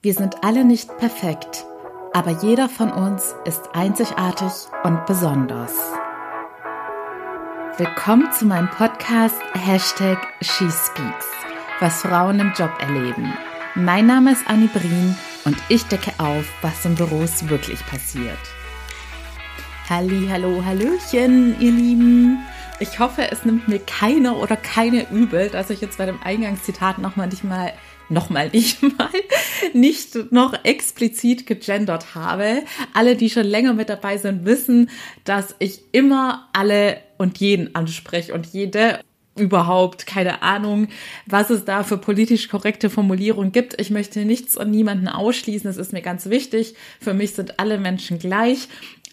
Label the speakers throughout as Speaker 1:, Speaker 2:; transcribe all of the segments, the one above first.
Speaker 1: Wir sind alle nicht perfekt, aber jeder von uns ist einzigartig und besonders. Willkommen zu meinem Podcast Hashtag SheSpeaks, was Frauen im Job erleben. Mein Name ist Annie Brien und ich decke auf, was in Büros wirklich passiert. Halli, hallo, hallöchen, ihr Lieben. Ich hoffe, es nimmt mir keiner oder keine übel, dass ich jetzt bei dem Eingangszitat nochmal nicht mal nochmal nicht mal, nicht noch explizit gegendert habe. Alle, die schon länger mit dabei sind, wissen, dass ich immer alle und jeden anspreche und jede überhaupt keine Ahnung, was es da für politisch korrekte Formulierungen gibt. Ich möchte nichts und niemanden ausschließen. Das ist mir ganz wichtig. Für mich sind alle Menschen gleich.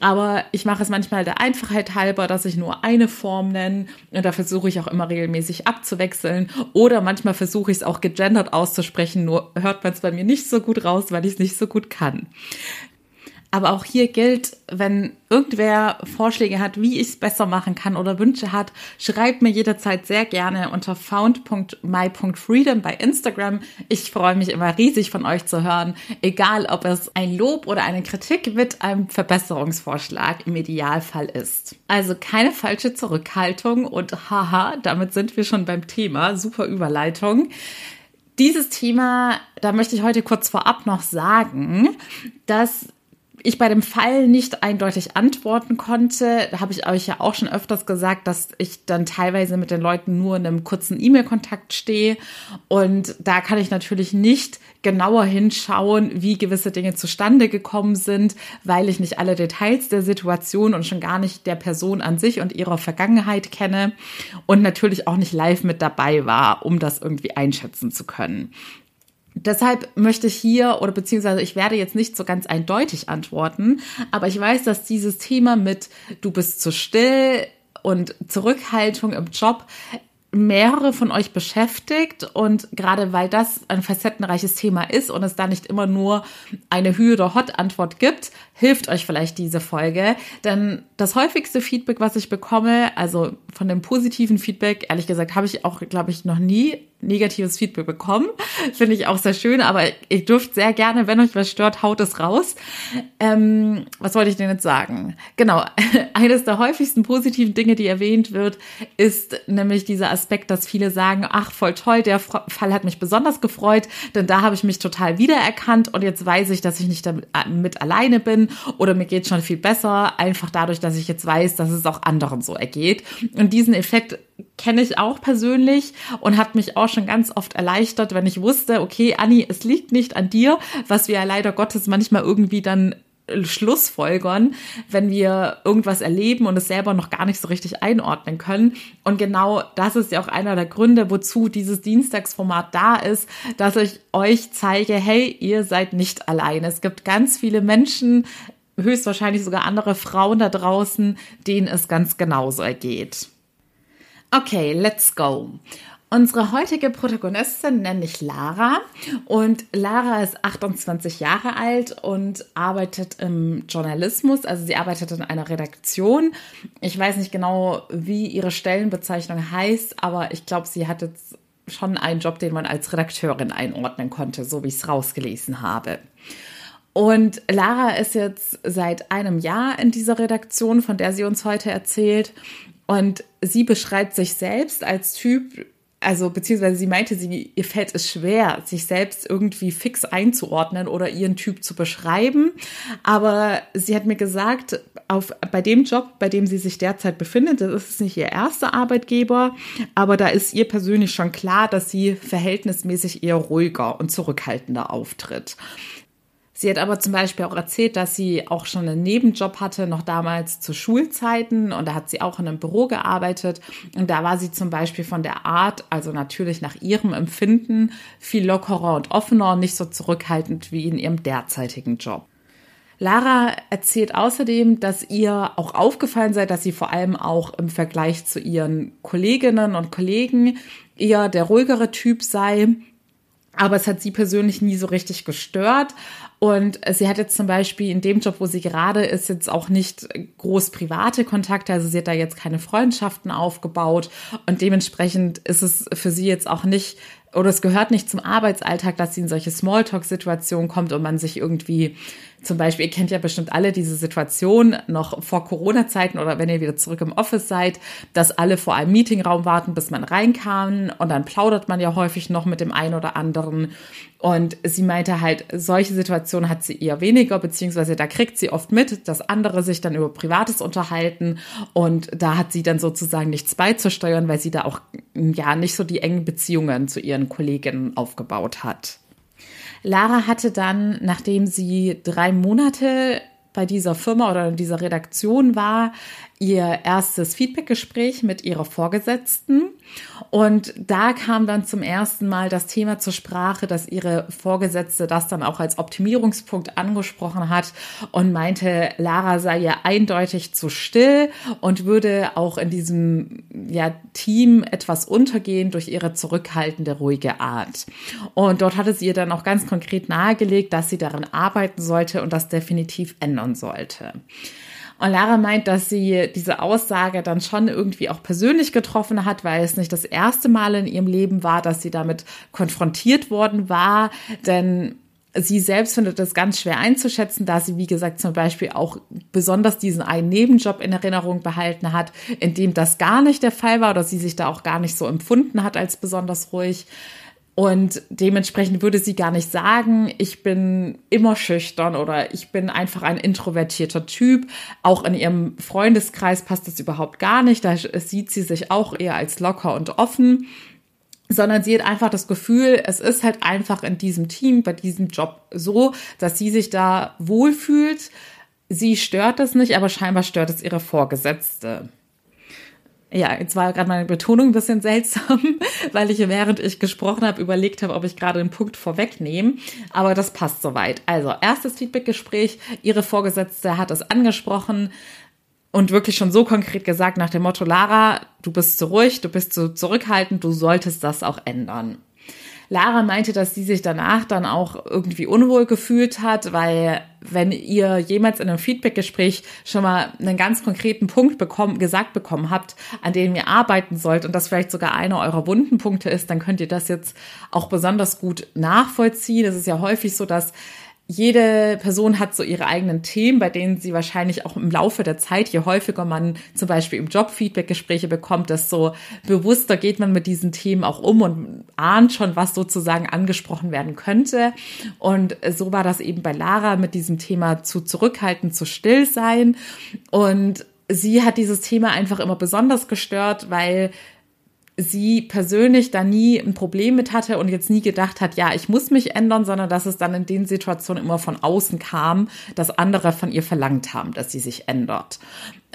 Speaker 1: Aber ich mache es manchmal der Einfachheit halber, dass ich nur eine Form nenne und da versuche ich auch immer regelmäßig abzuwechseln. Oder manchmal versuche ich es auch gegendert auszusprechen, nur hört man es bei mir nicht so gut raus, weil ich es nicht so gut kann. Aber auch hier gilt, wenn irgendwer Vorschläge hat, wie ich es besser machen kann oder Wünsche hat, schreibt mir jederzeit sehr gerne unter found.my.freedom bei Instagram. Ich freue mich immer riesig von euch zu hören, egal ob es ein Lob oder eine Kritik mit einem Verbesserungsvorschlag im Idealfall ist. Also keine falsche Zurückhaltung und haha, damit sind wir schon beim Thema. Super Überleitung. Dieses Thema, da möchte ich heute kurz vorab noch sagen, dass ich bei dem Fall nicht eindeutig antworten konnte, habe ich euch ja auch schon öfters gesagt, dass ich dann teilweise mit den Leuten nur in einem kurzen E-Mail-Kontakt stehe. Und da kann ich natürlich nicht genauer hinschauen, wie gewisse Dinge zustande gekommen sind, weil ich nicht alle Details der Situation und schon gar nicht der Person an sich und ihrer Vergangenheit kenne und natürlich auch nicht live mit dabei war, um das irgendwie einschätzen zu können. Deshalb möchte ich hier oder beziehungsweise ich werde jetzt nicht so ganz eindeutig antworten, aber ich weiß, dass dieses Thema mit du bist zu still und Zurückhaltung im Job mehrere von euch beschäftigt und gerade weil das ein facettenreiches Thema ist und es da nicht immer nur eine Hü- oder Hot-Antwort gibt, hilft euch vielleicht diese Folge. Denn das häufigste Feedback, was ich bekomme, also von dem positiven Feedback, ehrlich gesagt, habe ich auch, glaube ich, noch nie negatives Feedback bekommen. Finde ich auch sehr schön, aber ihr dürft sehr gerne, wenn euch was stört, haut es raus. Ähm, was wollte ich denn jetzt sagen? Genau, eines der häufigsten positiven Dinge, die erwähnt wird, ist nämlich dieser Aspekt, dass viele sagen, ach, voll toll, der Fall hat mich besonders gefreut, denn da habe ich mich total wiedererkannt und jetzt weiß ich, dass ich nicht damit mit alleine bin oder mir geht schon viel besser, einfach dadurch, dass ich jetzt weiß, dass es auch anderen so ergeht. Und diesen Effekt kenne ich auch persönlich und hat mich auch schon ganz oft erleichtert, wenn ich wusste, okay, Anni, es liegt nicht an dir, was wir ja leider Gottes manchmal irgendwie dann Schlussfolgern, wenn wir irgendwas erleben und es selber noch gar nicht so richtig einordnen können. Und genau das ist ja auch einer der Gründe, wozu dieses Dienstagsformat da ist, dass ich euch zeige, hey, ihr seid nicht alleine. Es gibt ganz viele Menschen, höchstwahrscheinlich sogar andere Frauen da draußen, denen es ganz genauso ergeht. Okay, let's go. Unsere heutige Protagonistin nenne ich Lara und Lara ist 28 Jahre alt und arbeitet im Journalismus, also sie arbeitet in einer Redaktion. Ich weiß nicht genau, wie ihre Stellenbezeichnung heißt, aber ich glaube, sie hat jetzt schon einen Job, den man als Redakteurin einordnen konnte, so wie ich es rausgelesen habe. Und Lara ist jetzt seit einem Jahr in dieser Redaktion, von der sie uns heute erzählt. Und sie beschreibt sich selbst als Typ, also beziehungsweise sie meinte, sie, ihr fällt es schwer, sich selbst irgendwie fix einzuordnen oder ihren Typ zu beschreiben. Aber sie hat mir gesagt, auf, bei dem Job, bei dem sie sich derzeit befindet, das ist nicht ihr erster Arbeitgeber, aber da ist ihr persönlich schon klar, dass sie verhältnismäßig eher ruhiger und zurückhaltender auftritt. Sie hat aber zum Beispiel auch erzählt, dass sie auch schon einen Nebenjob hatte, noch damals zu Schulzeiten. Und da hat sie auch in einem Büro gearbeitet. Und da war sie zum Beispiel von der Art, also natürlich nach ihrem Empfinden, viel lockerer und offener und nicht so zurückhaltend wie in ihrem derzeitigen Job. Lara erzählt außerdem, dass ihr auch aufgefallen sei, dass sie vor allem auch im Vergleich zu ihren Kolleginnen und Kollegen eher der ruhigere Typ sei. Aber es hat sie persönlich nie so richtig gestört. Und sie hat jetzt zum Beispiel in dem Job, wo sie gerade ist, jetzt auch nicht groß private Kontakte. Also sie hat da jetzt keine Freundschaften aufgebaut. Und dementsprechend ist es für sie jetzt auch nicht oder es gehört nicht zum Arbeitsalltag, dass sie in solche Smalltalk-Situationen kommt und man sich irgendwie zum Beispiel, ihr kennt ja bestimmt alle diese Situation noch vor Corona-Zeiten oder wenn ihr wieder zurück im Office seid, dass alle vor einem Meetingraum warten, bis man reinkam und dann plaudert man ja häufig noch mit dem einen oder anderen. Und sie meinte halt, solche Situationen hat sie eher weniger, beziehungsweise da kriegt sie oft mit, dass andere sich dann über Privates unterhalten und da hat sie dann sozusagen nichts beizusteuern, weil sie da auch ja nicht so die engen Beziehungen zu ihren Kolleginnen aufgebaut hat. Lara hatte dann, nachdem sie drei Monate bei dieser Firma oder in dieser Redaktion war, ihr erstes Feedbackgespräch mit ihrer Vorgesetzten. Und da kam dann zum ersten Mal das Thema zur Sprache, dass ihre Vorgesetzte das dann auch als Optimierungspunkt angesprochen hat und meinte, Lara sei ja eindeutig zu still und würde auch in diesem ja, Team etwas untergehen durch ihre zurückhaltende, ruhige Art. Und dort hatte sie ihr dann auch ganz konkret nahegelegt, dass sie daran arbeiten sollte und das definitiv ändern sollte. Und Lara meint, dass sie diese Aussage dann schon irgendwie auch persönlich getroffen hat, weil es nicht das erste Mal in ihrem Leben war, dass sie damit konfrontiert worden war. Denn sie selbst findet es ganz schwer einzuschätzen, da sie, wie gesagt, zum Beispiel auch besonders diesen einen Nebenjob in Erinnerung behalten hat, in dem das gar nicht der Fall war oder sie sich da auch gar nicht so empfunden hat als besonders ruhig. Und dementsprechend würde sie gar nicht sagen, ich bin immer schüchtern oder ich bin einfach ein introvertierter Typ. Auch in ihrem Freundeskreis passt das überhaupt gar nicht. Da sieht sie sich auch eher als locker und offen sondern sie hat einfach das Gefühl, es ist halt einfach in diesem Team, bei diesem Job so, dass sie sich da wohlfühlt. Sie stört es nicht, aber scheinbar stört es ihre Vorgesetzte. Ja, jetzt war gerade meine Betonung ein bisschen seltsam, weil ich während ich gesprochen habe überlegt habe, ob ich gerade einen Punkt vorwegnehme. Aber das passt soweit. Also erstes Feedbackgespräch. Ihre Vorgesetzte hat es angesprochen und wirklich schon so konkret gesagt nach dem Motto, Lara, du bist zu ruhig, du bist zu zurückhaltend, du solltest das auch ändern. Lara meinte, dass sie sich danach dann auch irgendwie unwohl gefühlt hat, weil wenn ihr jemals in einem Feedbackgespräch schon mal einen ganz konkreten Punkt bekommen, gesagt bekommen habt, an dem ihr arbeiten sollt und das vielleicht sogar einer eurer wunden Punkte ist, dann könnt ihr das jetzt auch besonders gut nachvollziehen. Es ist ja häufig so, dass jede Person hat so ihre eigenen Themen, bei denen sie wahrscheinlich auch im Laufe der Zeit, je häufiger man zum Beispiel im Job Feedback-Gespräche bekommt, desto bewusster geht man mit diesen Themen auch um und ahnt schon, was sozusagen angesprochen werden könnte. Und so war das eben bei Lara mit diesem Thema zu zurückhalten, zu still sein. Und sie hat dieses Thema einfach immer besonders gestört, weil sie persönlich da nie ein Problem mit hatte und jetzt nie gedacht hat, ja, ich muss mich ändern, sondern dass es dann in den Situationen immer von außen kam, dass andere von ihr verlangt haben, dass sie sich ändert.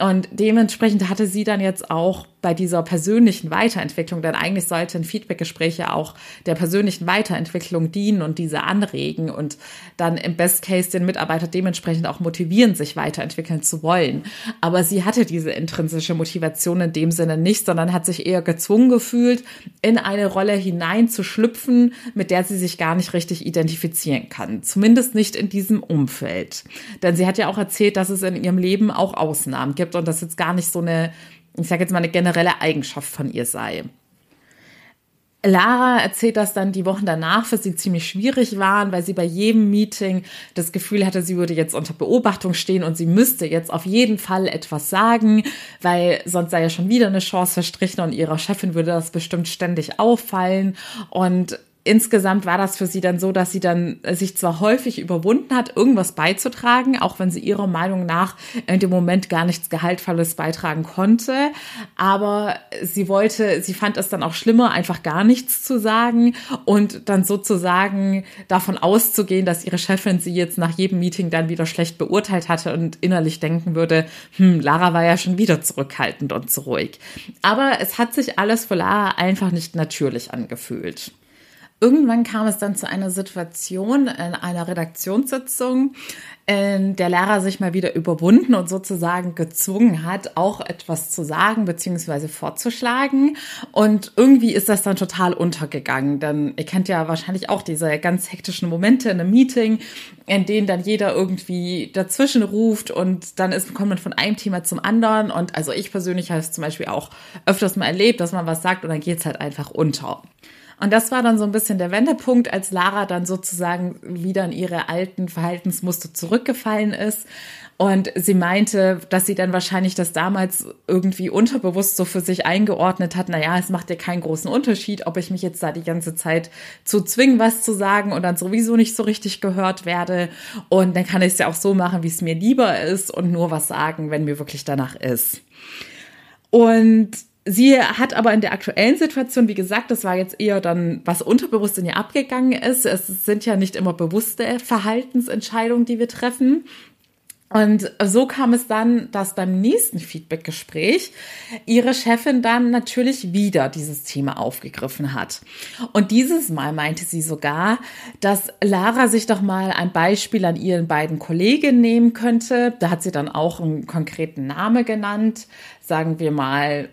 Speaker 1: Und dementsprechend hatte sie dann jetzt auch bei dieser persönlichen Weiterentwicklung, denn eigentlich sollten Feedbackgespräche auch der persönlichen Weiterentwicklung dienen und diese anregen und dann im Best Case den Mitarbeiter dementsprechend auch motivieren, sich weiterentwickeln zu wollen. Aber sie hatte diese intrinsische Motivation in dem Sinne nicht, sondern hat sich eher gezwungen gefühlt, in eine Rolle hineinzuschlüpfen, mit der sie sich gar nicht richtig identifizieren kann. Zumindest nicht in diesem Umfeld. Denn sie hat ja auch erzählt, dass es in ihrem Leben auch Ausnahmen gibt gibt und das jetzt gar nicht so eine, ich sage jetzt mal, eine generelle Eigenschaft von ihr sei. Lara erzählt, dass dann die Wochen danach für sie ziemlich schwierig waren, weil sie bei jedem Meeting das Gefühl hatte, sie würde jetzt unter Beobachtung stehen und sie müsste jetzt auf jeden Fall etwas sagen, weil sonst sei ja schon wieder eine Chance verstrichen und ihrer Chefin würde das bestimmt ständig auffallen. Und insgesamt war das für sie dann so, dass sie dann sich zwar häufig überwunden hat, irgendwas beizutragen, auch wenn sie ihrer Meinung nach in dem Moment gar nichts Gehaltvolles beitragen konnte, aber sie wollte, sie fand es dann auch schlimmer, einfach gar nichts zu sagen und dann sozusagen davon auszugehen, dass ihre Chefin sie jetzt nach jedem Meeting dann wieder schlecht beurteilt hatte und innerlich denken würde, hm, Lara war ja schon wieder zurückhaltend und zu ruhig. Aber es hat sich alles für Lara einfach nicht natürlich angefühlt. Irgendwann kam es dann zu einer Situation in einer Redaktionssitzung, in der Lehrer sich mal wieder überwunden und sozusagen gezwungen hat, auch etwas zu sagen bzw. vorzuschlagen. Und irgendwie ist das dann total untergegangen. Denn ihr kennt ja wahrscheinlich auch diese ganz hektischen Momente in einem Meeting, in denen dann jeder irgendwie dazwischen ruft und dann ist, kommt man von einem Thema zum anderen. Und also ich persönlich habe es zum Beispiel auch öfters mal erlebt, dass man was sagt und dann geht es halt einfach unter. Und das war dann so ein bisschen der Wendepunkt, als Lara dann sozusagen wieder in ihre alten Verhaltensmuster zurückgefallen ist. Und sie meinte, dass sie dann wahrscheinlich das damals irgendwie unterbewusst so für sich eingeordnet hat. Naja, es macht ja keinen großen Unterschied, ob ich mich jetzt da die ganze Zeit zu zwingen, was zu sagen und dann sowieso nicht so richtig gehört werde. Und dann kann ich es ja auch so machen, wie es mir lieber ist und nur was sagen, wenn mir wirklich danach ist. Und Sie hat aber in der aktuellen Situation, wie gesagt, das war jetzt eher dann, was unterbewusst in ihr abgegangen ist. Es sind ja nicht immer bewusste Verhaltensentscheidungen, die wir treffen. Und so kam es dann, dass beim nächsten Feedbackgespräch ihre Chefin dann natürlich wieder dieses Thema aufgegriffen hat. Und dieses Mal meinte sie sogar, dass Lara sich doch mal ein Beispiel an ihren beiden Kolleginnen nehmen könnte. Da hat sie dann auch einen konkreten Namen genannt. Sagen wir mal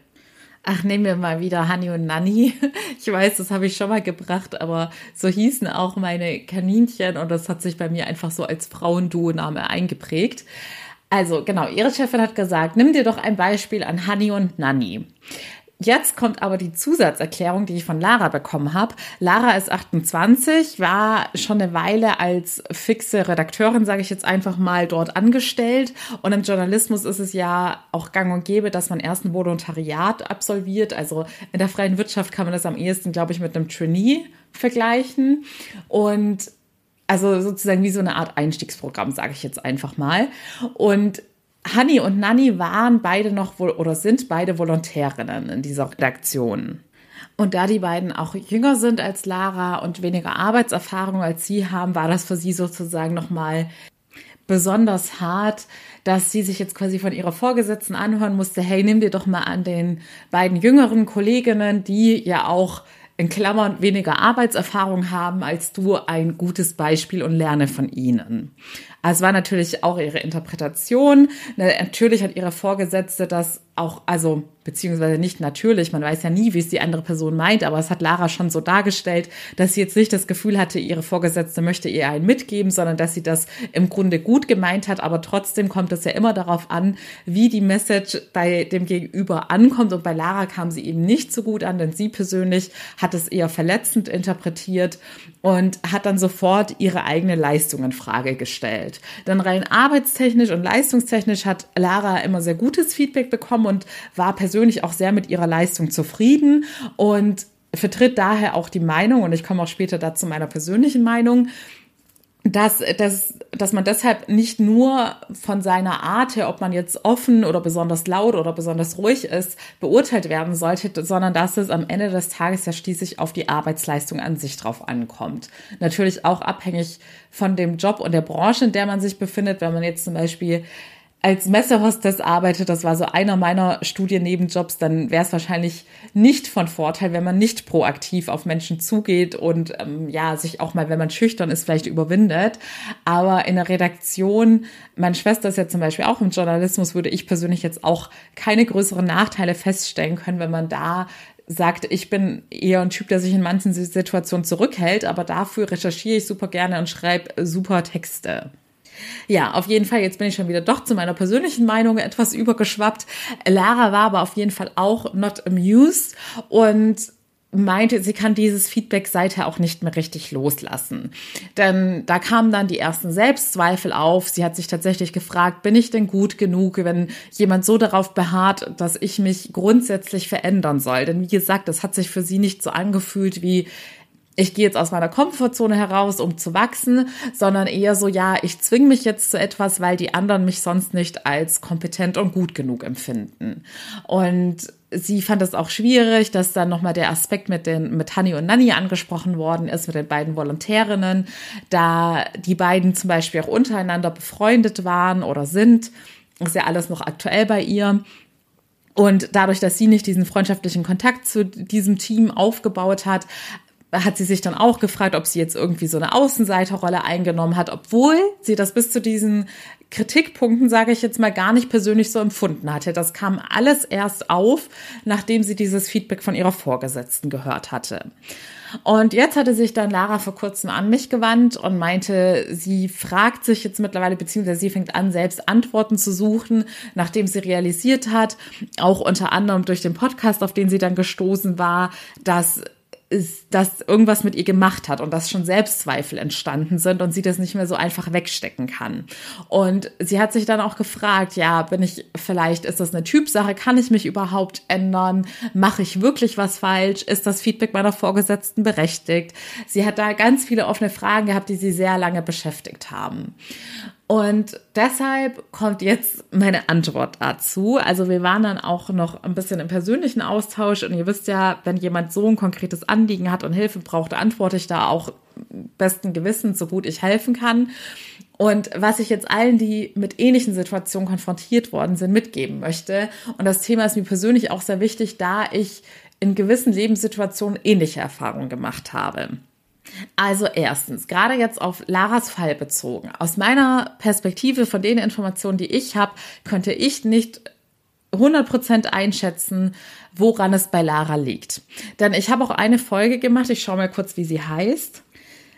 Speaker 1: Ach, nehmen wir mal wieder Hani und Nanny. Ich weiß, das habe ich schon mal gebracht, aber so hießen auch meine Kaninchen und das hat sich bei mir einfach so als Frauenduo-Name eingeprägt. Also genau, ihre Chefin hat gesagt, nimm dir doch ein Beispiel an Hani und Nanny. Jetzt kommt aber die Zusatzerklärung, die ich von Lara bekommen habe. Lara ist 28, war schon eine Weile als fixe Redakteurin, sage ich jetzt einfach mal, dort angestellt. Und im Journalismus ist es ja auch gang und gäbe, dass man erst ein Volontariat absolviert. Also in der freien Wirtschaft kann man das am ehesten, glaube ich, mit einem Trainee vergleichen. Und also sozusagen wie so eine Art Einstiegsprogramm, sage ich jetzt einfach mal. Und Hanni und Nanni waren beide noch oder sind beide Volontärinnen in dieser Redaktion. Und da die beiden auch jünger sind als Lara und weniger Arbeitserfahrung als sie haben, war das für sie sozusagen nochmal besonders hart, dass sie sich jetzt quasi von ihrer Vorgesetzten anhören musste, hey, nimm dir doch mal an den beiden jüngeren Kolleginnen, die ja auch in Klammern weniger Arbeitserfahrung haben als du, ein gutes Beispiel und lerne von ihnen. Es war natürlich auch ihre Interpretation. Natürlich hat ihre Vorgesetzte das auch, also beziehungsweise nicht natürlich, man weiß ja nie, wie es die andere Person meint, aber es hat Lara schon so dargestellt, dass sie jetzt nicht das Gefühl hatte, ihre Vorgesetzte möchte ihr einen mitgeben, sondern dass sie das im Grunde gut gemeint hat, aber trotzdem kommt es ja immer darauf an, wie die Message bei dem Gegenüber ankommt und bei Lara kam sie eben nicht so gut an, denn sie persönlich hat es eher verletzend interpretiert und hat dann sofort ihre eigene Leistung in Frage gestellt. Dann rein arbeitstechnisch und leistungstechnisch hat Lara immer sehr gutes Feedback bekommen und war persönlich auch sehr mit ihrer Leistung zufrieden und vertritt daher auch die Meinung, und ich komme auch später dazu meiner persönlichen Meinung, dass, dass, dass man deshalb nicht nur von seiner Art her, ob man jetzt offen oder besonders laut oder besonders ruhig ist, beurteilt werden sollte, sondern dass es am Ende des Tages ja schließlich auf die Arbeitsleistung an sich drauf ankommt. Natürlich auch abhängig von dem Job und der Branche, in der man sich befindet. Wenn man jetzt zum Beispiel als Messehostess arbeitet, das war so einer meiner Studiennebenjobs, dann wäre es wahrscheinlich nicht von Vorteil, wenn man nicht proaktiv auf Menschen zugeht und ähm, ja, sich auch mal, wenn man schüchtern ist, vielleicht überwindet. Aber in der Redaktion, meine Schwester ist ja zum Beispiel auch im Journalismus, würde ich persönlich jetzt auch keine größeren Nachteile feststellen können, wenn man da sagt, ich bin eher ein Typ, der sich in manchen Situationen zurückhält, aber dafür recherchiere ich super gerne und schreibe super Texte. Ja, auf jeden Fall, jetzt bin ich schon wieder doch zu meiner persönlichen Meinung etwas übergeschwappt. Lara war aber auf jeden Fall auch not amused und meinte, sie kann dieses Feedback seither auch nicht mehr richtig loslassen. Denn da kamen dann die ersten Selbstzweifel auf. Sie hat sich tatsächlich gefragt, bin ich denn gut genug, wenn jemand so darauf beharrt, dass ich mich grundsätzlich verändern soll? Denn wie gesagt, das hat sich für sie nicht so angefühlt wie, ich gehe jetzt aus meiner Komfortzone heraus, um zu wachsen, sondern eher so, ja, ich zwinge mich jetzt zu etwas, weil die anderen mich sonst nicht als kompetent und gut genug empfinden. Und sie fand es auch schwierig, dass dann nochmal der Aspekt mit den, mit Hanni und Nanni angesprochen worden ist, mit den beiden Volontärinnen, da die beiden zum Beispiel auch untereinander befreundet waren oder sind. Ist ja alles noch aktuell bei ihr. Und dadurch, dass sie nicht diesen freundschaftlichen Kontakt zu diesem Team aufgebaut hat, hat sie sich dann auch gefragt, ob sie jetzt irgendwie so eine Außenseiterrolle eingenommen hat, obwohl sie das bis zu diesen Kritikpunkten, sage ich jetzt mal, gar nicht persönlich so empfunden hatte. Das kam alles erst auf, nachdem sie dieses Feedback von ihrer Vorgesetzten gehört hatte. Und jetzt hatte sich dann Lara vor kurzem an mich gewandt und meinte, sie fragt sich jetzt mittlerweile, beziehungsweise sie fängt an, selbst Antworten zu suchen, nachdem sie realisiert hat, auch unter anderem durch den Podcast, auf den sie dann gestoßen war, dass dass irgendwas mit ihr gemacht hat und dass schon Selbstzweifel entstanden sind und sie das nicht mehr so einfach wegstecken kann. Und sie hat sich dann auch gefragt, ja, bin ich, vielleicht ist das eine Typsache, kann ich mich überhaupt ändern? Mache ich wirklich was falsch? Ist das Feedback meiner Vorgesetzten berechtigt? Sie hat da ganz viele offene Fragen gehabt, die sie sehr lange beschäftigt haben. Und deshalb kommt jetzt meine Antwort dazu. Also wir waren dann auch noch ein bisschen im persönlichen Austausch und ihr wisst ja, wenn jemand so ein konkretes Anliegen hat und Hilfe braucht, antworte ich da auch besten Gewissens, so gut ich helfen kann. Und was ich jetzt allen, die mit ähnlichen Situationen konfrontiert worden sind, mitgeben möchte. Und das Thema ist mir persönlich auch sehr wichtig, da ich in gewissen Lebenssituationen ähnliche Erfahrungen gemacht habe. Also erstens, gerade jetzt auf Laras Fall bezogen. Aus meiner Perspektive von den Informationen, die ich habe, könnte ich nicht 100% einschätzen, woran es bei Lara liegt. Denn ich habe auch eine Folge gemacht, ich schaue mal kurz, wie sie heißt.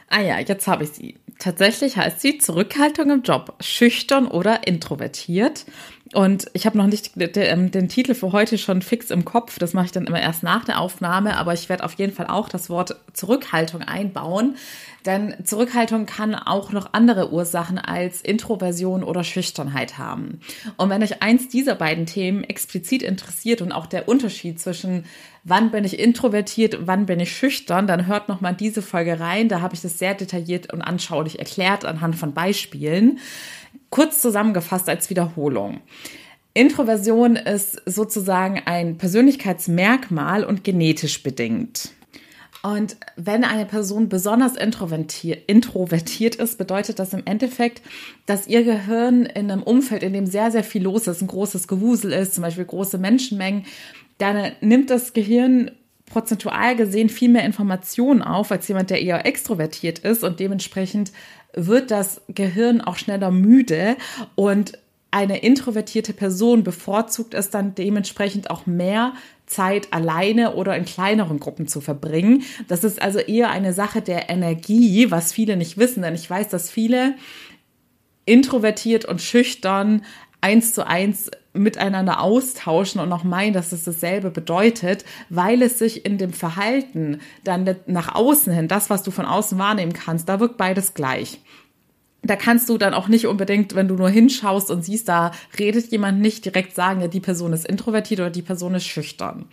Speaker 1: Ah ja, jetzt habe ich sie. Tatsächlich heißt sie Zurückhaltung im Job, schüchtern oder introvertiert. Und ich habe noch nicht den, den, Titel für heute schon fix im Kopf. Das mache ich dann immer erst nach der Aufnahme. Aber ich werde auf jeden Fall auch das Wort Zurückhaltung einbauen. Denn Zurückhaltung kann auch noch andere Ursachen als Introversion oder Schüchternheit haben. Und wenn euch eins dieser beiden Themen explizit interessiert und auch der Unterschied zwischen wann bin ich introvertiert, wann bin ich schüchtern, dann hört noch mal diese Folge rein. Da habe ich das sehr detailliert und anschaulich erklärt anhand von Beispielen. Kurz zusammengefasst als Wiederholung. Introversion ist sozusagen ein Persönlichkeitsmerkmal und genetisch bedingt. Und wenn eine Person besonders introvertiert ist, bedeutet das im Endeffekt, dass ihr Gehirn in einem Umfeld, in dem sehr, sehr viel los ist, ein großes Gewusel ist, zum Beispiel große Menschenmengen, dann nimmt das Gehirn prozentual gesehen viel mehr Informationen auf als jemand, der eher extrovertiert ist und dementsprechend wird das Gehirn auch schneller müde und eine introvertierte Person bevorzugt es dann dementsprechend auch mehr Zeit alleine oder in kleineren Gruppen zu verbringen. Das ist also eher eine Sache der Energie, was viele nicht wissen, denn ich weiß, dass viele introvertiert und schüchtern eins zu eins miteinander austauschen und auch meinen, dass es dasselbe bedeutet, weil es sich in dem Verhalten dann nach außen hin, das, was du von außen wahrnehmen kannst, da wirkt beides gleich da kannst du dann auch nicht unbedingt, wenn du nur hinschaust und siehst, da redet jemand nicht direkt sagen, ja, die Person ist introvertiert oder die Person ist schüchtern.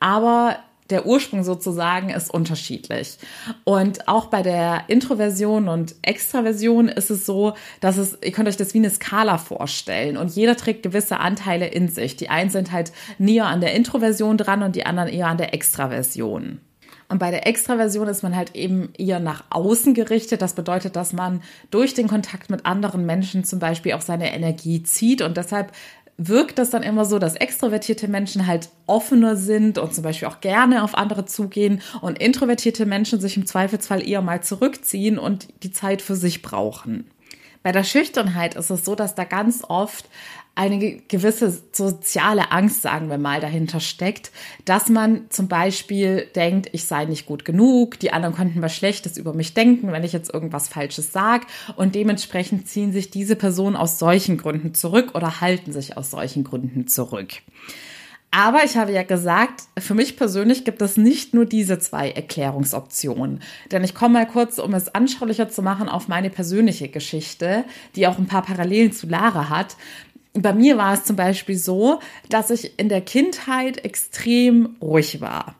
Speaker 1: Aber der Ursprung sozusagen ist unterschiedlich. Und auch bei der Introversion und Extraversion ist es so, dass es, ihr könnt euch das wie eine Skala vorstellen und jeder trägt gewisse Anteile in sich. Die einen sind halt näher an der Introversion dran und die anderen eher an der Extraversion. Und bei der Extraversion ist man halt eben eher nach außen gerichtet. Das bedeutet, dass man durch den Kontakt mit anderen Menschen zum Beispiel auch seine Energie zieht und deshalb wirkt das dann immer so, dass extrovertierte Menschen halt offener sind und zum Beispiel auch gerne auf andere zugehen und introvertierte Menschen sich im Zweifelsfall eher mal zurückziehen und die Zeit für sich brauchen. Bei der Schüchternheit ist es so, dass da ganz oft eine gewisse soziale Angst, sagen wir mal, dahinter steckt, dass man zum Beispiel denkt, ich sei nicht gut genug, die anderen könnten was Schlechtes über mich denken, wenn ich jetzt irgendwas Falsches sage und dementsprechend ziehen sich diese Personen aus solchen Gründen zurück oder halten sich aus solchen Gründen zurück. Aber ich habe ja gesagt, für mich persönlich gibt es nicht nur diese zwei Erklärungsoptionen. Denn ich komme mal kurz, um es anschaulicher zu machen, auf meine persönliche Geschichte, die auch ein paar Parallelen zu Lara hat bei mir war es zum Beispiel so, dass ich in der Kindheit extrem ruhig war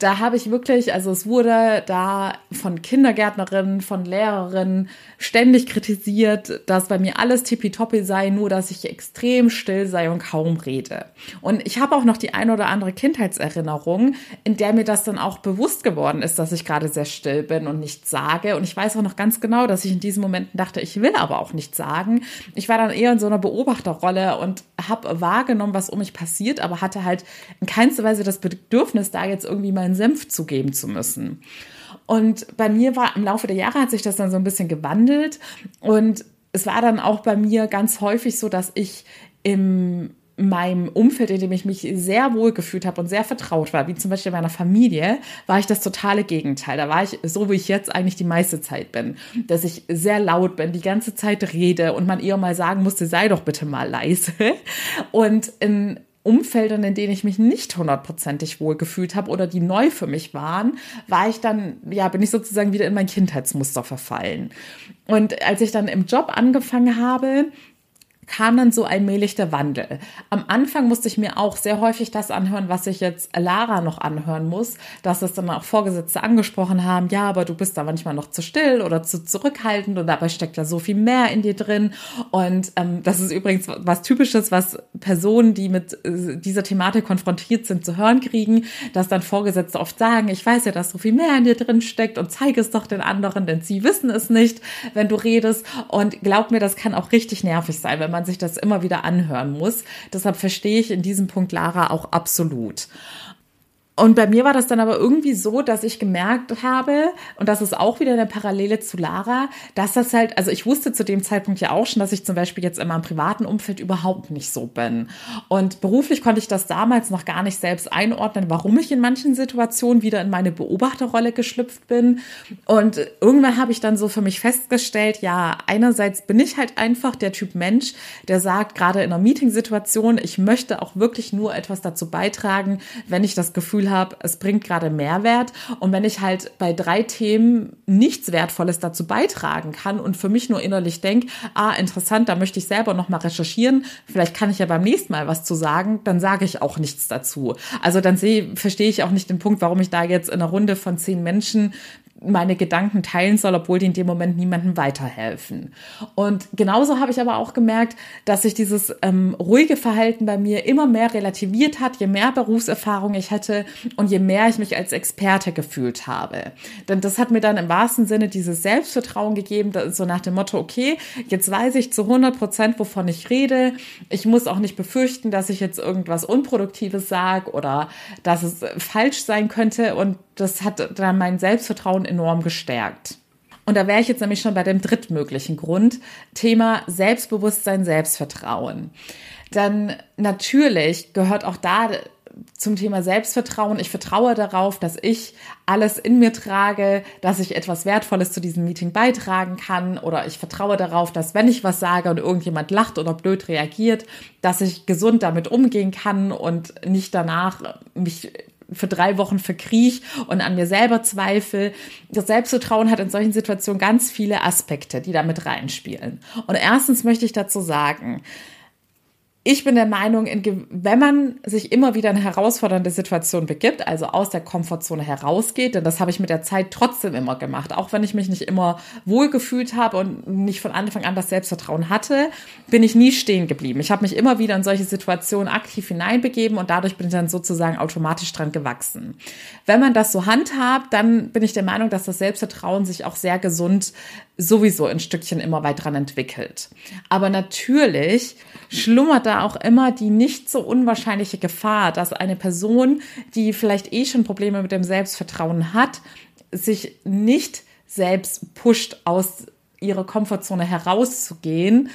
Speaker 1: da habe ich wirklich, also es wurde da von Kindergärtnerinnen, von Lehrerinnen ständig kritisiert, dass bei mir alles tippitoppi sei, nur dass ich extrem still sei und kaum rede. Und ich habe auch noch die ein oder andere Kindheitserinnerung, in der mir das dann auch bewusst geworden ist, dass ich gerade sehr still bin und nichts sage. Und ich weiß auch noch ganz genau, dass ich in diesen Momenten dachte, ich will aber auch nichts sagen. Ich war dann eher in so einer Beobachterrolle und habe wahrgenommen, was um mich passiert, aber hatte halt in keinster Weise das Bedürfnis, da jetzt irgendwie mal meinen Senf zugeben zu müssen. Und bei mir war im Laufe der Jahre hat sich das dann so ein bisschen gewandelt und es war dann auch bei mir ganz häufig so, dass ich im meinem Umfeld, in dem ich mich sehr wohl gefühlt habe und sehr vertraut war, wie zum Beispiel meiner Familie, war ich das totale Gegenteil. Da war ich so, wie ich jetzt eigentlich die meiste Zeit bin, dass ich sehr laut bin, die ganze Zeit rede und man eher mal sagen musste, sei doch bitte mal leise. Und in Umfeldern, in denen ich mich nicht hundertprozentig wohl gefühlt habe oder die neu für mich waren, war ich dann, ja, bin ich sozusagen wieder in mein Kindheitsmuster verfallen. Und als ich dann im Job angefangen habe, kam dann so allmählich der Wandel. Am Anfang musste ich mir auch sehr häufig das anhören, was ich jetzt Lara noch anhören muss, dass es dann auch Vorgesetzte angesprochen haben, ja, aber du bist da manchmal noch zu still oder zu zurückhaltend und dabei steckt ja so viel mehr in dir drin. Und ähm, das ist übrigens was Typisches, was Personen, die mit äh, dieser Thematik konfrontiert sind, zu hören kriegen, dass dann Vorgesetzte oft sagen, ich weiß ja, dass so viel mehr in dir drin steckt und zeige es doch den anderen, denn sie wissen es nicht, wenn du redest. Und glaub mir, das kann auch richtig nervig sein, wenn man man sich das immer wieder anhören muss. Deshalb verstehe ich in diesem Punkt Lara auch absolut. Und bei mir war das dann aber irgendwie so, dass ich gemerkt habe, und das ist auch wieder eine Parallele zu Lara, dass das halt, also ich wusste zu dem Zeitpunkt ja auch schon, dass ich zum Beispiel jetzt in meinem privaten Umfeld überhaupt nicht so bin. Und beruflich konnte ich das damals noch gar nicht selbst einordnen, warum ich in manchen Situationen wieder in meine Beobachterrolle geschlüpft bin. Und irgendwann habe ich dann so für mich festgestellt, ja, einerseits bin ich halt einfach der Typ Mensch, der sagt, gerade in einer Meetingsituation, ich möchte auch wirklich nur etwas dazu beitragen, wenn ich das Gefühl habe, es bringt gerade Mehrwert. Und wenn ich halt bei drei Themen nichts Wertvolles dazu beitragen kann und für mich nur innerlich denke, ah, interessant, da möchte ich selber nochmal recherchieren, vielleicht kann ich ja beim nächsten Mal was zu sagen, dann sage ich auch nichts dazu. Also dann sehe, verstehe ich auch nicht den Punkt, warum ich da jetzt in einer Runde von zehn Menschen meine Gedanken teilen soll, obwohl die in dem Moment niemandem weiterhelfen. Und genauso habe ich aber auch gemerkt, dass sich dieses ähm, ruhige Verhalten bei mir immer mehr relativiert hat, je mehr Berufserfahrung ich hatte und je mehr ich mich als Experte gefühlt habe. Denn das hat mir dann im wahrsten Sinne dieses Selbstvertrauen gegeben, so nach dem Motto, okay, jetzt weiß ich zu 100 Prozent, wovon ich rede. Ich muss auch nicht befürchten, dass ich jetzt irgendwas Unproduktives sage oder dass es falsch sein könnte und das hat dann mein Selbstvertrauen enorm gestärkt. Und da wäre ich jetzt nämlich schon bei dem drittmöglichen Grund, Thema Selbstbewusstsein, Selbstvertrauen. Dann natürlich gehört auch da zum Thema Selbstvertrauen. Ich vertraue darauf, dass ich alles in mir trage, dass ich etwas Wertvolles zu diesem Meeting beitragen kann oder ich vertraue darauf, dass wenn ich was sage und irgendjemand lacht oder blöd reagiert, dass ich gesund damit umgehen kann und nicht danach mich für drei Wochen verkriech und an mir selber zweifle. Das Selbstvertrauen hat in solchen Situationen ganz viele Aspekte, die da mit reinspielen. Und erstens möchte ich dazu sagen, ich bin der Meinung, wenn man sich immer wieder in herausfordernde Situationen begibt, also aus der Komfortzone herausgeht, denn das habe ich mit der Zeit trotzdem immer gemacht, auch wenn ich mich nicht immer wohlgefühlt habe und nicht von Anfang an das Selbstvertrauen hatte, bin ich nie stehen geblieben. Ich habe mich immer wieder in solche Situationen aktiv hineinbegeben und dadurch bin ich dann sozusagen automatisch dran gewachsen. Wenn man das so handhabt, dann bin ich der Meinung, dass das Selbstvertrauen sich auch sehr gesund sowieso ein Stückchen immer weit dran entwickelt. Aber natürlich schlummert da auch immer die nicht so unwahrscheinliche Gefahr, dass eine Person, die vielleicht eh schon Probleme mit dem Selbstvertrauen hat, sich nicht selbst pusht, aus ihrer Komfortzone herauszugehen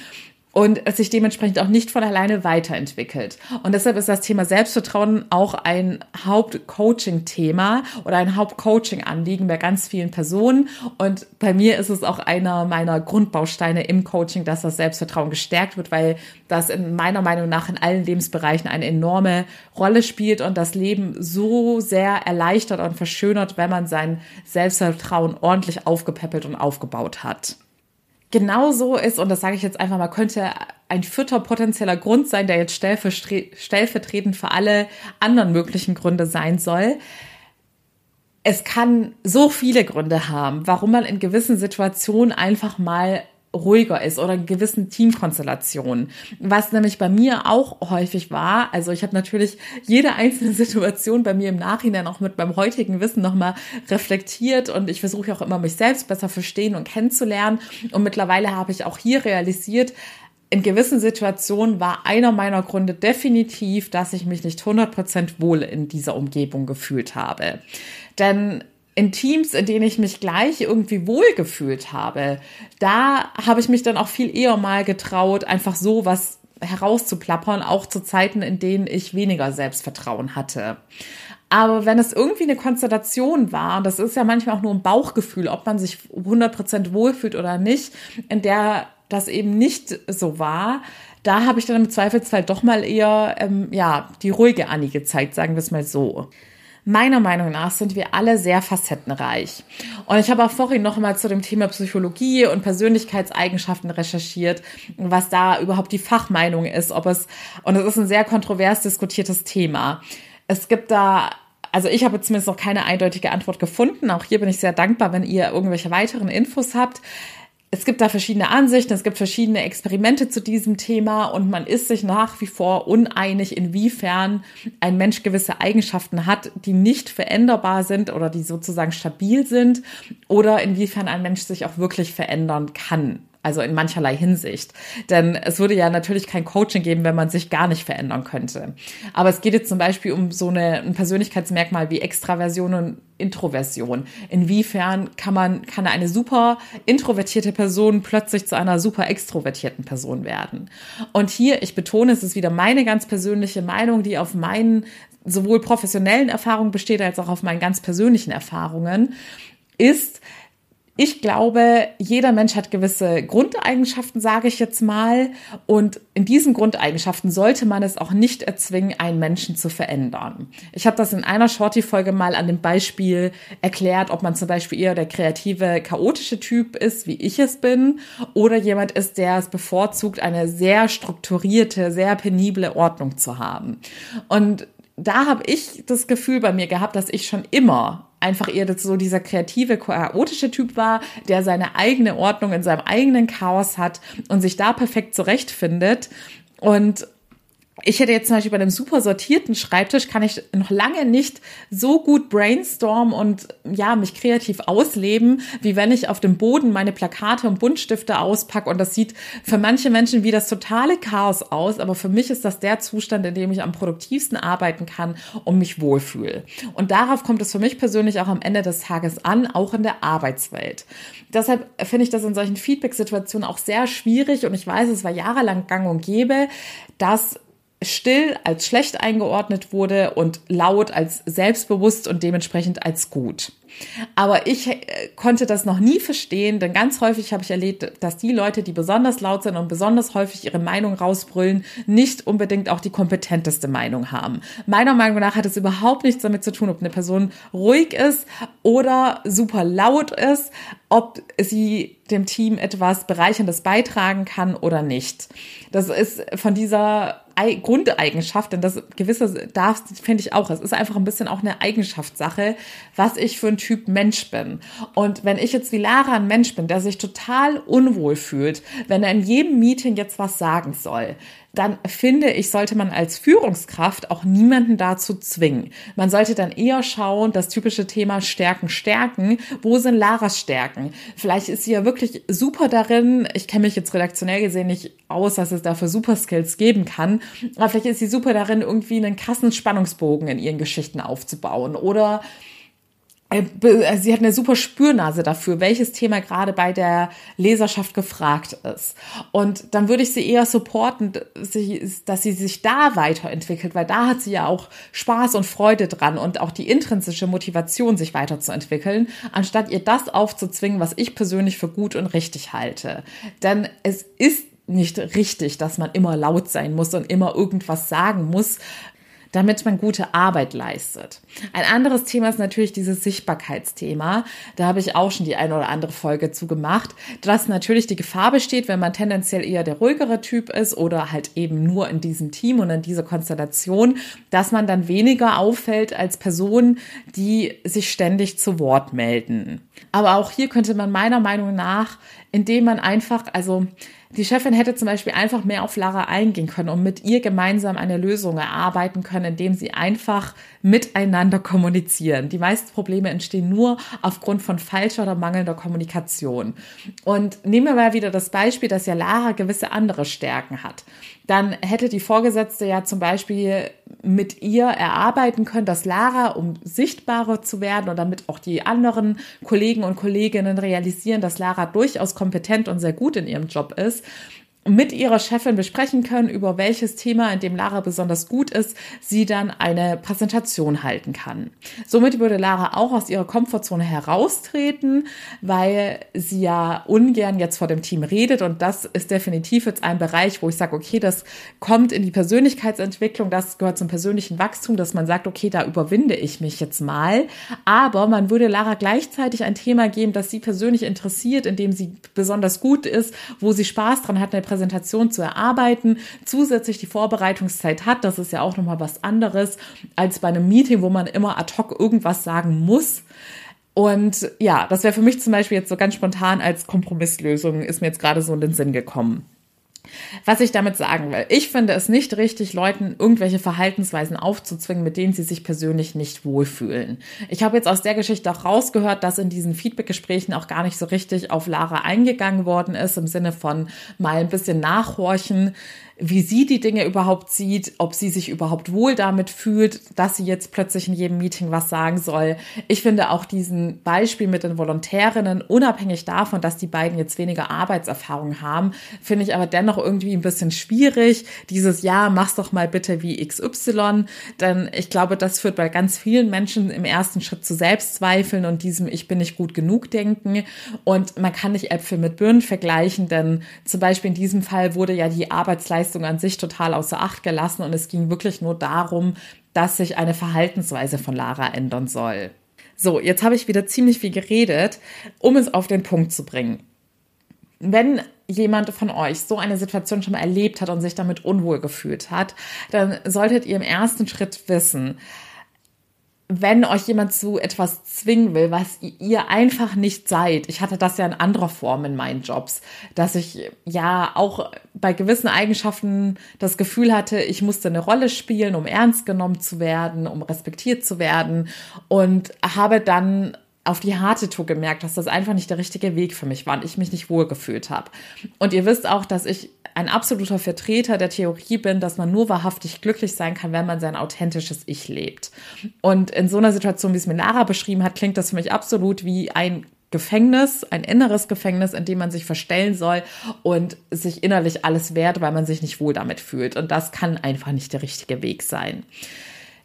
Speaker 1: und es sich dementsprechend auch nicht von alleine weiterentwickelt. Und deshalb ist das Thema Selbstvertrauen auch ein Hauptcoaching-Thema oder ein Hauptcoaching-Anliegen bei ganz vielen Personen. Und bei mir ist es auch einer meiner Grundbausteine im Coaching, dass das Selbstvertrauen gestärkt wird, weil das in meiner Meinung nach in allen Lebensbereichen eine enorme Rolle spielt und das Leben so sehr erleichtert und verschönert, wenn man sein Selbstvertrauen ordentlich aufgepäppelt und aufgebaut hat genau so ist, und das sage ich jetzt einfach mal, könnte ein vierter potenzieller Grund sein, der jetzt stellvertretend für alle anderen möglichen Gründe sein soll. Es kann so viele Gründe haben, warum man in gewissen Situationen einfach mal ruhiger ist oder in gewissen Teamkonstellationen. Was nämlich bei mir auch häufig war, also ich habe natürlich jede einzelne Situation bei mir im Nachhinein auch mit meinem heutigen Wissen nochmal reflektiert und ich versuche auch immer mich selbst besser verstehen und kennenzulernen. Und mittlerweile habe ich auch hier realisiert, in gewissen Situationen war einer meiner Gründe definitiv, dass ich mich nicht 100% wohl in dieser Umgebung gefühlt habe. Denn in Teams, in denen ich mich gleich irgendwie wohlgefühlt habe, da habe ich mich dann auch viel eher mal getraut, einfach so was herauszuplappern, auch zu Zeiten, in denen ich weniger Selbstvertrauen hatte. Aber wenn es irgendwie eine Konstellation war, das ist ja manchmal auch nur ein Bauchgefühl, ob man sich 100% wohlfühlt oder nicht, in der das eben nicht so war, da habe ich dann im Zweifelsfall doch mal eher ähm, ja die ruhige Annie gezeigt, sagen wir es mal so. Meiner Meinung nach sind wir alle sehr facettenreich. Und ich habe auch vorhin noch mal zu dem Thema Psychologie und Persönlichkeitseigenschaften recherchiert, was da überhaupt die Fachmeinung ist, ob es, und es ist ein sehr kontrovers diskutiertes Thema. Es gibt da also ich habe zumindest noch keine eindeutige Antwort gefunden. Auch hier bin ich sehr dankbar, wenn ihr irgendwelche weiteren Infos habt es gibt da verschiedene Ansichten, es gibt verschiedene Experimente zu diesem Thema und man ist sich nach wie vor uneinig, inwiefern ein Mensch gewisse Eigenschaften hat, die nicht veränderbar sind oder die sozusagen stabil sind oder inwiefern ein Mensch sich auch wirklich verändern kann. Also in mancherlei Hinsicht. Denn es würde ja natürlich kein Coaching geben, wenn man sich gar nicht verändern könnte. Aber es geht jetzt zum Beispiel um so eine, ein Persönlichkeitsmerkmal wie Extraversion und Introversion. Inwiefern kann man, kann eine super introvertierte Person plötzlich zu einer super extrovertierten Person werden? Und hier, ich betone, es ist wieder meine ganz persönliche Meinung, die auf meinen sowohl professionellen Erfahrungen besteht, als auch auf meinen ganz persönlichen Erfahrungen, ist, ich glaube, jeder Mensch hat gewisse Grundeigenschaften, sage ich jetzt mal. Und in diesen Grundeigenschaften sollte man es auch nicht erzwingen, einen Menschen zu verändern. Ich habe das in einer Shorty-Folge mal an dem Beispiel erklärt, ob man zum Beispiel eher der kreative, chaotische Typ ist, wie ich es bin, oder jemand ist, der es bevorzugt, eine sehr strukturierte, sehr penible Ordnung zu haben. Und da habe ich das Gefühl bei mir gehabt, dass ich schon immer einfach eher so dieser kreative, chaotische Typ war, der seine eigene Ordnung in seinem eigenen Chaos hat und sich da perfekt zurechtfindet. Und ich hätte jetzt zum Beispiel bei einem super sortierten Schreibtisch kann ich noch lange nicht so gut brainstormen und ja, mich kreativ ausleben, wie wenn ich auf dem Boden meine Plakate und Buntstifte auspacke und das sieht für manche Menschen wie das totale Chaos aus, aber für mich ist das der Zustand, in dem ich am produktivsten arbeiten kann und mich wohlfühle. Und darauf kommt es für mich persönlich auch am Ende des Tages an, auch in der Arbeitswelt. Deshalb finde ich das in solchen Feedback-Situationen auch sehr schwierig und ich weiß, es war jahrelang gang und gäbe, dass still als schlecht eingeordnet wurde und laut als selbstbewusst und dementsprechend als gut. Aber ich äh, konnte das noch nie verstehen, denn ganz häufig habe ich erlebt, dass die Leute, die besonders laut sind und besonders häufig ihre Meinung rausbrüllen, nicht unbedingt auch die kompetenteste Meinung haben. Meiner Meinung nach hat es überhaupt nichts damit zu tun, ob eine Person ruhig ist oder super laut ist, ob sie dem Team etwas Bereicherndes beitragen kann oder nicht. Das ist von dieser Grundeigenschaft, denn das gewisse darf, finde ich auch. Es ist einfach ein bisschen auch eine Eigenschaftssache, was ich für ein Typ Mensch bin. Und wenn ich jetzt wie Lara ein Mensch bin, der sich total unwohl fühlt, wenn er in jedem Meeting jetzt was sagen soll, dann finde ich, sollte man als Führungskraft auch niemanden dazu zwingen. Man sollte dann eher schauen, das typische Thema Stärken, Stärken. Wo sind Laras Stärken? Vielleicht ist sie ja wirklich super darin. Ich kenne mich jetzt redaktionell gesehen nicht aus, dass es dafür super Skills geben kann. Aber vielleicht ist sie super darin, irgendwie einen krassen Spannungsbogen in ihren Geschichten aufzubauen oder sie hat eine super Spürnase dafür, welches Thema gerade bei der Leserschaft gefragt ist. Und dann würde ich sie eher supporten, dass sie sich da weiterentwickelt, weil da hat sie ja auch Spaß und Freude dran und auch die intrinsische Motivation, sich weiterzuentwickeln, anstatt ihr das aufzuzwingen, was ich persönlich für gut und richtig halte. Denn es ist nicht richtig, dass man immer laut sein muss und immer irgendwas sagen muss, damit man gute Arbeit leistet. Ein anderes Thema ist natürlich dieses Sichtbarkeitsthema. Da habe ich auch schon die eine oder andere Folge zu gemacht, dass natürlich die Gefahr besteht, wenn man tendenziell eher der ruhigere Typ ist oder halt eben nur in diesem Team und in dieser Konstellation, dass man dann weniger auffällt als Personen, die sich ständig zu Wort melden. Aber auch hier könnte man meiner Meinung nach, indem man einfach, also die Chefin hätte zum Beispiel einfach mehr auf Lara eingehen können und mit ihr gemeinsam eine Lösung erarbeiten können, indem sie einfach miteinander kommunizieren. Die meisten Probleme entstehen nur aufgrund von falscher oder mangelnder Kommunikation. Und nehmen wir mal wieder das Beispiel, dass ja Lara gewisse andere Stärken hat. Dann hätte die Vorgesetzte ja zum Beispiel mit ihr erarbeiten können, dass Lara, um sichtbarer zu werden und damit auch die anderen Kollegen und Kolleginnen realisieren, dass Lara durchaus kompetent und sehr gut in ihrem Job ist, mit ihrer Chefin besprechen können, über welches Thema, in dem Lara besonders gut ist, sie dann eine Präsentation halten kann. Somit würde Lara auch aus ihrer Komfortzone heraustreten, weil sie ja ungern jetzt vor dem Team redet und das ist definitiv jetzt ein Bereich, wo ich sage, okay, das kommt in die Persönlichkeitsentwicklung, das gehört zum persönlichen Wachstum, dass man sagt, okay, da überwinde ich mich jetzt mal, aber man würde Lara gleichzeitig ein Thema geben, das sie persönlich interessiert, in dem sie besonders gut ist, wo sie Spaß dran hat, eine Präsentation zu erarbeiten, zusätzlich die Vorbereitungszeit hat. Das ist ja auch nochmal was anderes als bei einem Meeting, wo man immer ad hoc irgendwas sagen muss. Und ja, das wäre für mich zum Beispiel jetzt so ganz spontan als Kompromisslösung, ist mir jetzt gerade so in den Sinn gekommen. Was ich damit sagen will, ich finde es nicht richtig, Leuten irgendwelche Verhaltensweisen aufzuzwingen, mit denen sie sich persönlich nicht wohlfühlen. Ich habe jetzt aus der Geschichte auch rausgehört, dass in diesen Feedback-Gesprächen auch gar nicht so richtig auf Lara eingegangen worden ist, im Sinne von mal ein bisschen nachhorchen wie sie die Dinge überhaupt sieht, ob sie sich überhaupt wohl damit fühlt, dass sie jetzt plötzlich in jedem Meeting was sagen soll. Ich finde auch diesen Beispiel mit den Volontärinnen, unabhängig davon, dass die beiden jetzt weniger Arbeitserfahrung haben, finde ich aber dennoch irgendwie ein bisschen schwierig. Dieses Ja, mach's doch mal bitte wie XY, denn ich glaube, das führt bei ganz vielen Menschen im ersten Schritt zu Selbstzweifeln und diesem Ich bin nicht gut genug denken. Und man kann nicht Äpfel mit Birnen vergleichen, denn zum Beispiel in diesem Fall wurde ja die Arbeitsleistung Leistung an sich total außer Acht gelassen und es ging wirklich nur darum, dass sich eine Verhaltensweise von Lara ändern soll. So, jetzt habe ich wieder ziemlich viel geredet, um es auf den Punkt zu bringen. Wenn jemand von euch so eine Situation schon mal erlebt hat und sich damit unwohl gefühlt hat, dann solltet ihr im ersten Schritt wissen, wenn euch jemand zu etwas zwingen will, was ihr einfach nicht seid. Ich hatte das ja in anderer Form in meinen Jobs, dass ich ja auch bei gewissen Eigenschaften das Gefühl hatte, ich musste eine Rolle spielen, um ernst genommen zu werden, um respektiert zu werden und habe dann auf die harte Tour gemerkt, dass das einfach nicht der richtige Weg für mich war und ich mich nicht wohlgefühlt habe. Und ihr wisst auch, dass ich ein absoluter Vertreter der Theorie bin, dass man nur wahrhaftig glücklich sein kann, wenn man sein authentisches Ich lebt. Und in so einer Situation, wie es mir Lara beschrieben hat, klingt das für mich absolut wie ein Gefängnis, ein inneres Gefängnis, in dem man sich verstellen soll und sich innerlich alles wehrt, weil man sich nicht wohl damit fühlt. Und das kann einfach nicht der richtige Weg sein.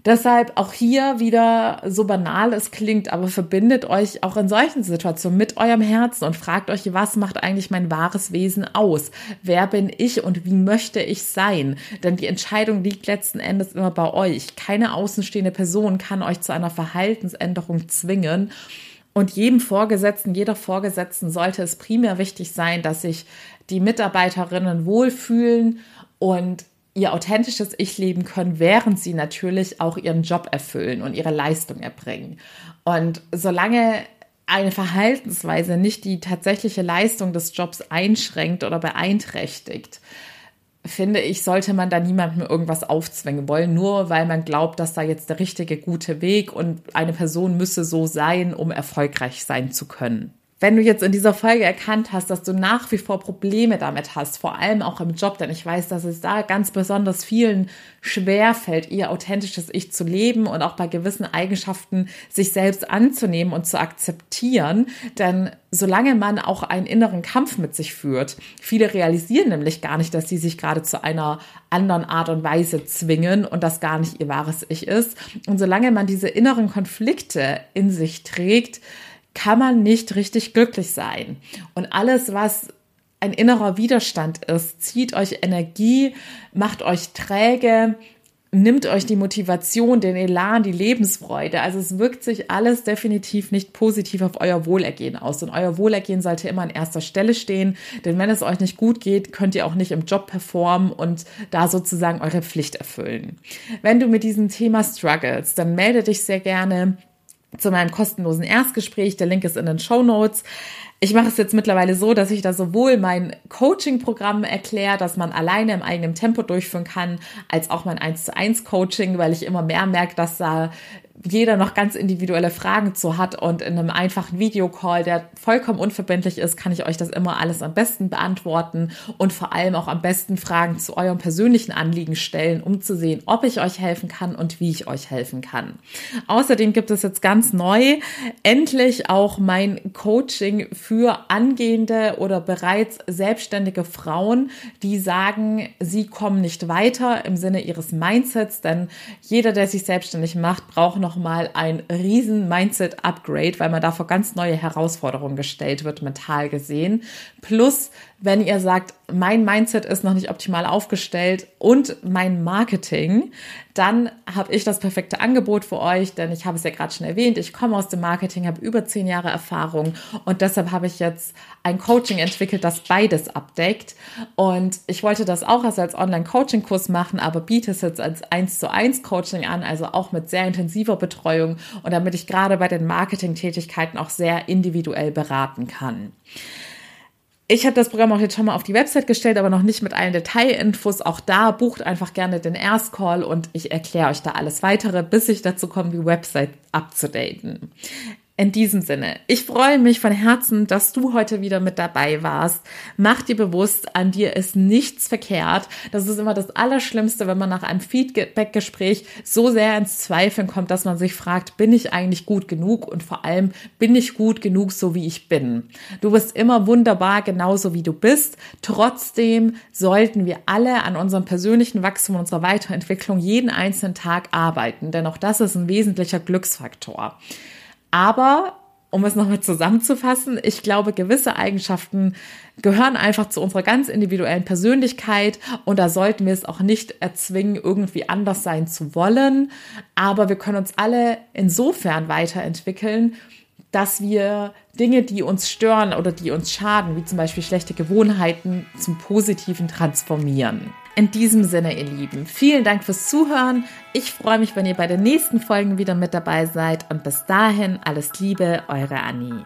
Speaker 1: Deshalb auch hier wieder so banal es klingt, aber verbindet euch auch in solchen Situationen mit eurem Herzen und fragt euch, was macht eigentlich mein wahres Wesen aus? Wer bin ich und wie möchte ich sein? Denn die Entscheidung liegt letzten Endes immer bei euch. Keine außenstehende Person kann euch zu einer Verhaltensänderung zwingen. Und jedem Vorgesetzten, jeder Vorgesetzten sollte es primär wichtig sein, dass sich die Mitarbeiterinnen wohlfühlen und ihr authentisches Ich leben können, während sie natürlich auch ihren Job erfüllen und ihre Leistung erbringen. Und solange eine Verhaltensweise nicht die tatsächliche Leistung des Jobs einschränkt oder beeinträchtigt, finde ich, sollte man da niemandem irgendwas aufzwingen wollen, nur weil man glaubt, dass da jetzt der richtige gute Weg und eine Person müsse so sein, um erfolgreich sein zu können. Wenn du jetzt in dieser Folge erkannt hast, dass du nach wie vor Probleme damit hast, vor allem auch im Job, denn ich weiß, dass es da ganz besonders vielen schwer fällt, ihr authentisches Ich zu leben und auch bei gewissen Eigenschaften sich selbst anzunehmen und zu akzeptieren, denn solange man auch einen inneren Kampf mit sich führt, viele realisieren nämlich gar nicht, dass sie sich gerade zu einer anderen Art und Weise zwingen und das gar nicht ihr wahres Ich ist. Und solange man diese inneren Konflikte in sich trägt, kann man nicht richtig glücklich sein. Und alles, was ein innerer Widerstand ist, zieht euch Energie, macht euch träge, nimmt euch die Motivation, den Elan, die Lebensfreude. Also es wirkt sich alles definitiv nicht positiv auf euer Wohlergehen aus. Und euer Wohlergehen sollte immer an erster Stelle stehen. Denn wenn es euch nicht gut geht, könnt ihr auch nicht im Job performen und da sozusagen eure Pflicht erfüllen. Wenn du mit diesem Thema struggles, dann melde dich sehr gerne zu meinem kostenlosen Erstgespräch. Der Link ist in den Show Notes. Ich mache es jetzt mittlerweile so, dass ich da sowohl mein Coaching-Programm erkläre, dass man alleine im eigenen Tempo durchführen kann, als auch mein 1 zu 1 Coaching, weil ich immer mehr merke, dass da jeder noch ganz individuelle Fragen zu hat und in einem einfachen Videocall, der vollkommen unverbindlich ist, kann ich euch das immer alles am besten beantworten und vor allem auch am besten Fragen zu eurem persönlichen Anliegen stellen, um zu sehen, ob ich euch helfen kann und wie ich euch helfen kann. Außerdem gibt es jetzt ganz neu endlich auch mein Coaching für angehende oder bereits selbstständige Frauen, die sagen, sie kommen nicht weiter im Sinne ihres Mindsets, denn jeder, der sich selbstständig macht, braucht noch mal ein riesen Mindset-Upgrade, weil man da vor ganz neue Herausforderungen gestellt wird, mental gesehen. Plus wenn ihr sagt, mein Mindset ist noch nicht optimal aufgestellt und mein Marketing, dann habe ich das perfekte Angebot für euch, denn ich habe es ja gerade schon erwähnt, ich komme aus dem Marketing, habe über zehn Jahre Erfahrung und deshalb habe ich jetzt ein Coaching entwickelt, das beides abdeckt. Und ich wollte das auch erst als Online-Coaching-Kurs machen, aber biete es jetzt als 1 zu 1 Coaching an, also auch mit sehr intensiver Betreuung und damit ich gerade bei den Marketing-Tätigkeiten auch sehr individuell beraten kann. Ich habe das Programm auch jetzt schon mal auf die Website gestellt, aber noch nicht mit allen Detailinfos. Auch da bucht einfach gerne den Erstcall und ich erkläre euch da alles weitere, bis ich dazu komme, die Website abzudaten. In diesem Sinne, ich freue mich von Herzen, dass du heute wieder mit dabei warst. Mach dir bewusst, an dir ist nichts verkehrt. Das ist immer das Allerschlimmste, wenn man nach einem Feedback-Gespräch so sehr ins Zweifeln kommt, dass man sich fragt, bin ich eigentlich gut genug? Und vor allem, bin ich gut genug, so wie ich bin? Du bist immer wunderbar, genauso wie du bist. Trotzdem sollten wir alle an unserem persönlichen Wachstum, unserer Weiterentwicklung jeden einzelnen Tag arbeiten, denn auch das ist ein wesentlicher Glücksfaktor. Aber um es nochmal zusammenzufassen, ich glaube, gewisse Eigenschaften gehören einfach zu unserer ganz individuellen Persönlichkeit und da sollten wir es auch nicht erzwingen, irgendwie anders sein zu wollen. Aber wir können uns alle insofern weiterentwickeln, dass wir Dinge, die uns stören oder die uns schaden, wie zum Beispiel schlechte Gewohnheiten, zum Positiven transformieren. In diesem Sinne, ihr Lieben, vielen Dank fürs Zuhören. Ich freue mich, wenn ihr bei den nächsten Folgen wieder mit dabei seid und bis dahin alles Liebe, eure Annie.